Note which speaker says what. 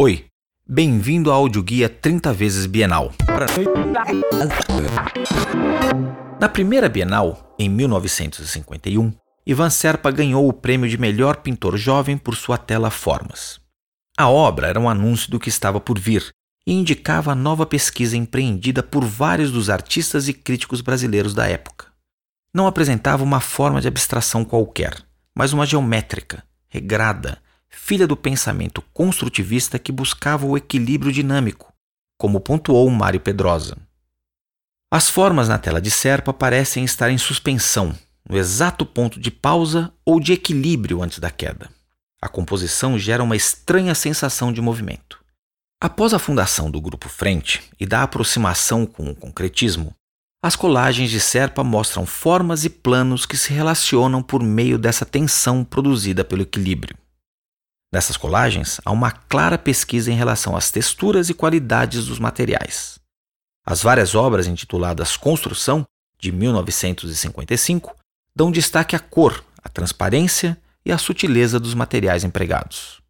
Speaker 1: Oi, bem-vindo ao audioguia 30 vezes Bienal. Na primeira Bienal, em 1951, Ivan Serpa ganhou o prêmio de melhor pintor jovem por sua tela Formas. A obra era um anúncio do que estava por vir e indicava a nova pesquisa empreendida por vários dos artistas e críticos brasileiros da época. Não apresentava uma forma de abstração qualquer, mas uma geométrica, regrada, filha do pensamento construtivista que buscava o equilíbrio dinâmico, como pontuou Mário Pedrosa. As formas na tela de Serpa parecem estar em suspensão, no exato ponto de pausa ou de equilíbrio antes da queda. A composição gera uma estranha sensação de movimento. Após a fundação do Grupo Frente e da aproximação com o concretismo, as colagens de Serpa mostram formas e planos que se relacionam por meio dessa tensão produzida pelo equilíbrio. Nessas colagens, há uma clara pesquisa em relação às texturas e qualidades dos materiais. As várias obras intituladas Construção, de 1955, dão destaque à cor, à transparência e à sutileza dos materiais empregados.